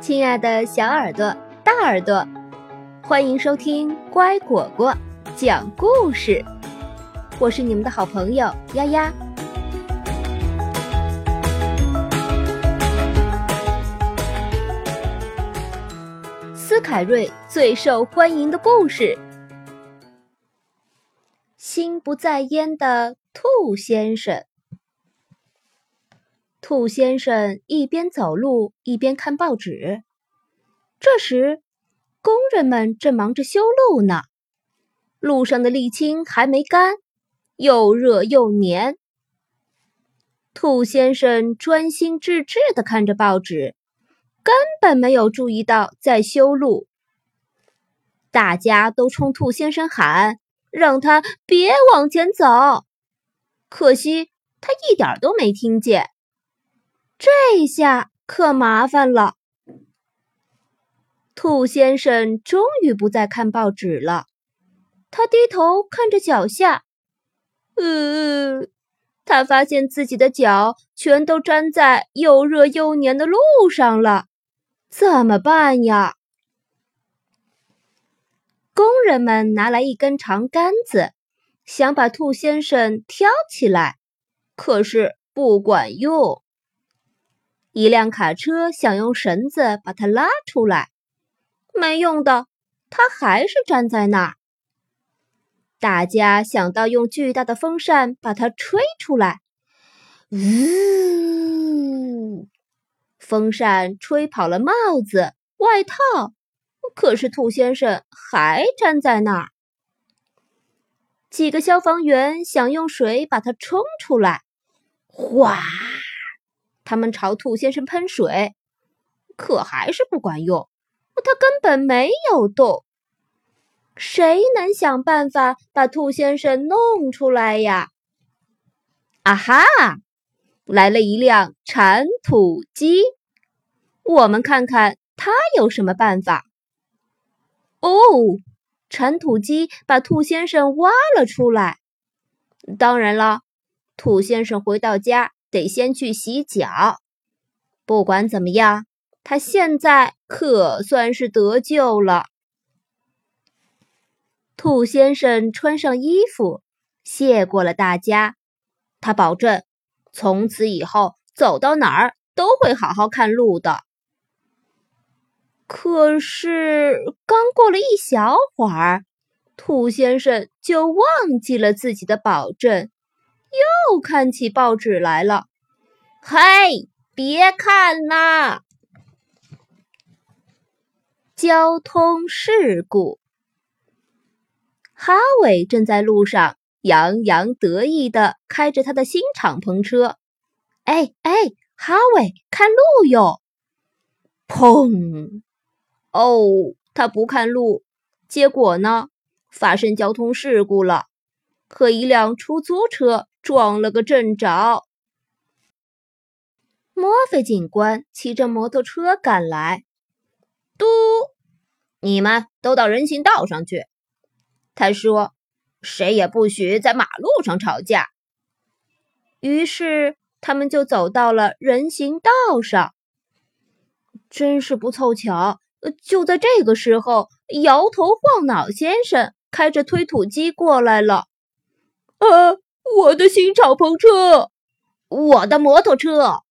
亲爱的小耳朵、大耳朵，欢迎收听乖果果讲故事。我是你们的好朋友丫丫。斯凯瑞最受欢迎的故事：心不在焉的兔先生。兔先生一边走路一边看报纸。这时，工人们正忙着修路呢。路上的沥青还没干，又热又黏。兔先生专心致志地看着报纸，根本没有注意到在修路。大家都冲兔先生喊：“让他别往前走！”可惜他一点都没听见。这下可麻烦了。兔先生终于不再看报纸了，他低头看着脚下，呃，他发现自己的脚全都粘在又热又黏的路上了，怎么办呀？工人们拿来一根长杆子，想把兔先生挑起来，可是不管用。一辆卡车想用绳子把它拉出来，没用的，它还是站在那儿。大家想到用巨大的风扇把它吹出来，呜，风扇吹跑了帽子、外套，可是兔先生还站在那儿。几个消防员想用水把它冲出来，哗。他们朝兔先生喷水，可还是不管用。他根本没有动。谁能想办法把兔先生弄出来呀？啊哈！来了一辆铲土机，我们看看他有什么办法。哦，铲土机把兔先生挖了出来。当然了，兔先生回到家。得先去洗脚。不管怎么样，他现在可算是得救了。兔先生穿上衣服，谢过了大家。他保证，从此以后走到哪儿都会好好看路的。可是，刚过了一小会儿，兔先生就忘记了自己的保证。又看起报纸来了，嘿，别看啦！交通事故。哈维正在路上洋洋得意地开着他的新敞篷车。哎哎，哈维，看路哟！砰！哦，他不看路，结果呢，发生交通事故了，可一辆出租车。撞了个正着。墨菲警官骑着摩托车赶来，嘟，你们都到人行道上去。他说：“谁也不许在马路上吵架。”于是他们就走到了人行道上。真是不凑巧，就在这个时候，摇头晃脑先生开着推土机过来了。呃。我的新敞篷车，我的摩托车，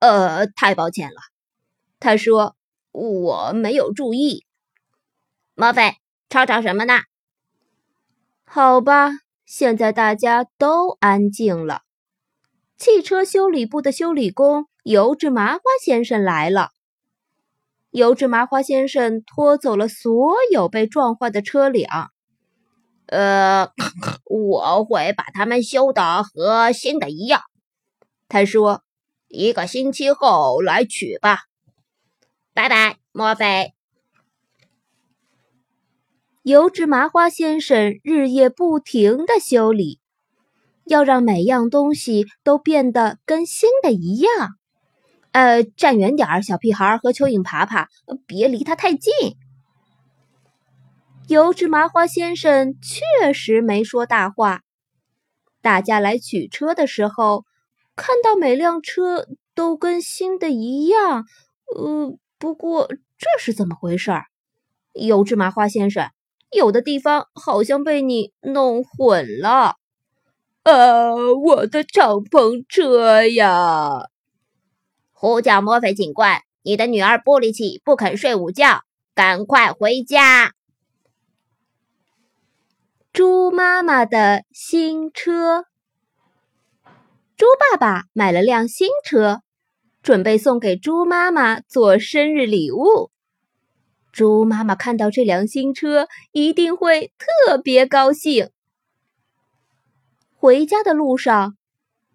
呃，太抱歉了。他说我没有注意。莫非吵吵什么呢？好吧，现在大家都安静了。汽车修理部的修理工油脂麻花先生来了。油脂麻花先生拖走了所有被撞坏的车辆。呃，我会把它们修的和新的一样。他说：“一个星期后来取吧。”拜拜，墨菲。油脂麻花先生日夜不停的修理，要让每样东西都变得跟新的一样。呃，站远点儿，小屁孩和蚯蚓爬爬，别离他太近。油脂麻花先生确实没说大话。大家来取车的时候，看到每辆车都跟新的一样，呃，不过这是怎么回事？油芝麻花先生，有的地方好像被你弄混了。呃，我的敞篷车呀！呼叫墨菲警官，你的女儿玻璃奇不肯睡午觉，赶快回家。猪妈妈的新车，猪爸爸买了辆新车，准备送给猪妈妈做生日礼物。猪妈妈看到这辆新车，一定会特别高兴。回家的路上，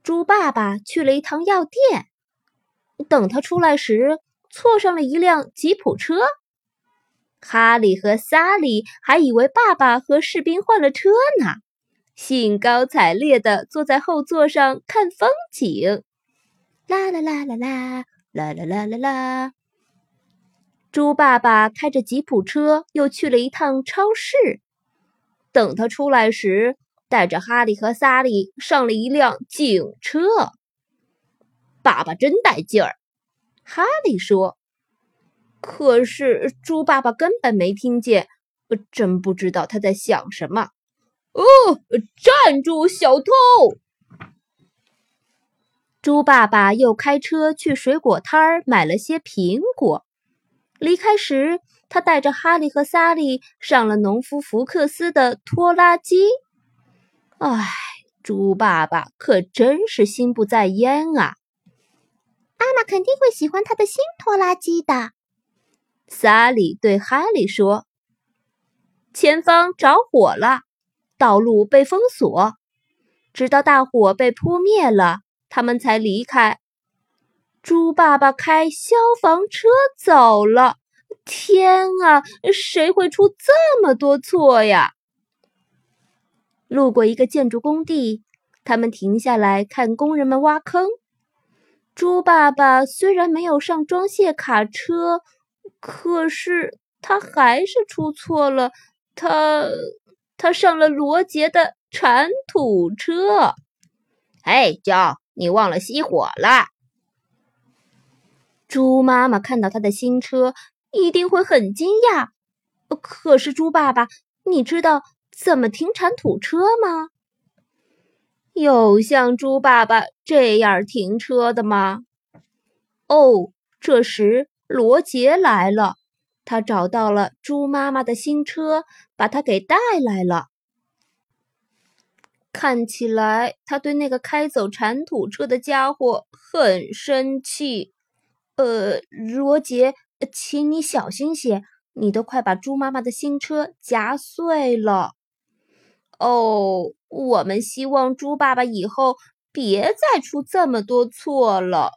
猪爸爸去了一趟药店。等他出来时，错上了一辆吉普车。哈利和萨利还以为爸爸和士兵换了车呢，兴高采烈地坐在后座上看风景。啦啦啦啦啦啦啦啦啦啦！猪爸爸开着吉普车又去了一趟超市。等他出来时，带着哈利和萨利上了一辆警车，爸爸真带劲儿。哈利说：“可是猪爸爸根本没听见，真不知道他在想什么。”哦，站住，小偷！猪爸爸又开车去水果摊儿买了些苹果。离开时，他带着哈利和萨利上了农夫福克斯的拖拉机。唉，猪爸爸可真是心不在焉啊！妈妈肯定会喜欢他的新拖拉机的。萨里对哈利说：“前方着火了，道路被封锁，直到大火被扑灭了，他们才离开。”猪爸爸开消防车走了。天啊，谁会出这么多错呀？路过一个建筑工地，他们停下来看工人们挖坑。猪爸爸虽然没有上装卸卡车，可是他还是出错了。他他上了罗杰的铲土车。哎，焦，你忘了熄火了。猪妈妈看到他的新车，一定会很惊讶。可是猪爸爸，你知道？怎么停铲土车吗？有像猪爸爸这样停车的吗？哦，这时罗杰来了，他找到了猪妈妈的新车，把它给带来了。看起来他对那个开走铲土车的家伙很生气。呃，罗杰，请你小心些，你都快把猪妈妈的新车夹碎了。哦，我们希望猪爸爸以后别再出这么多错了。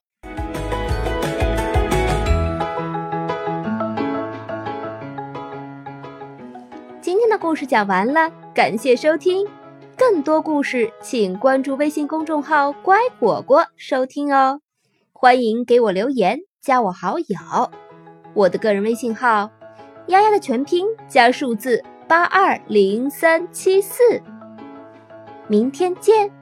故事讲完了，感谢收听。更多故事，请关注微信公众号“乖果果”收听哦。欢迎给我留言，加我好友。我的个人微信号：丫丫的全拼加数字。八二零三七四，明天见。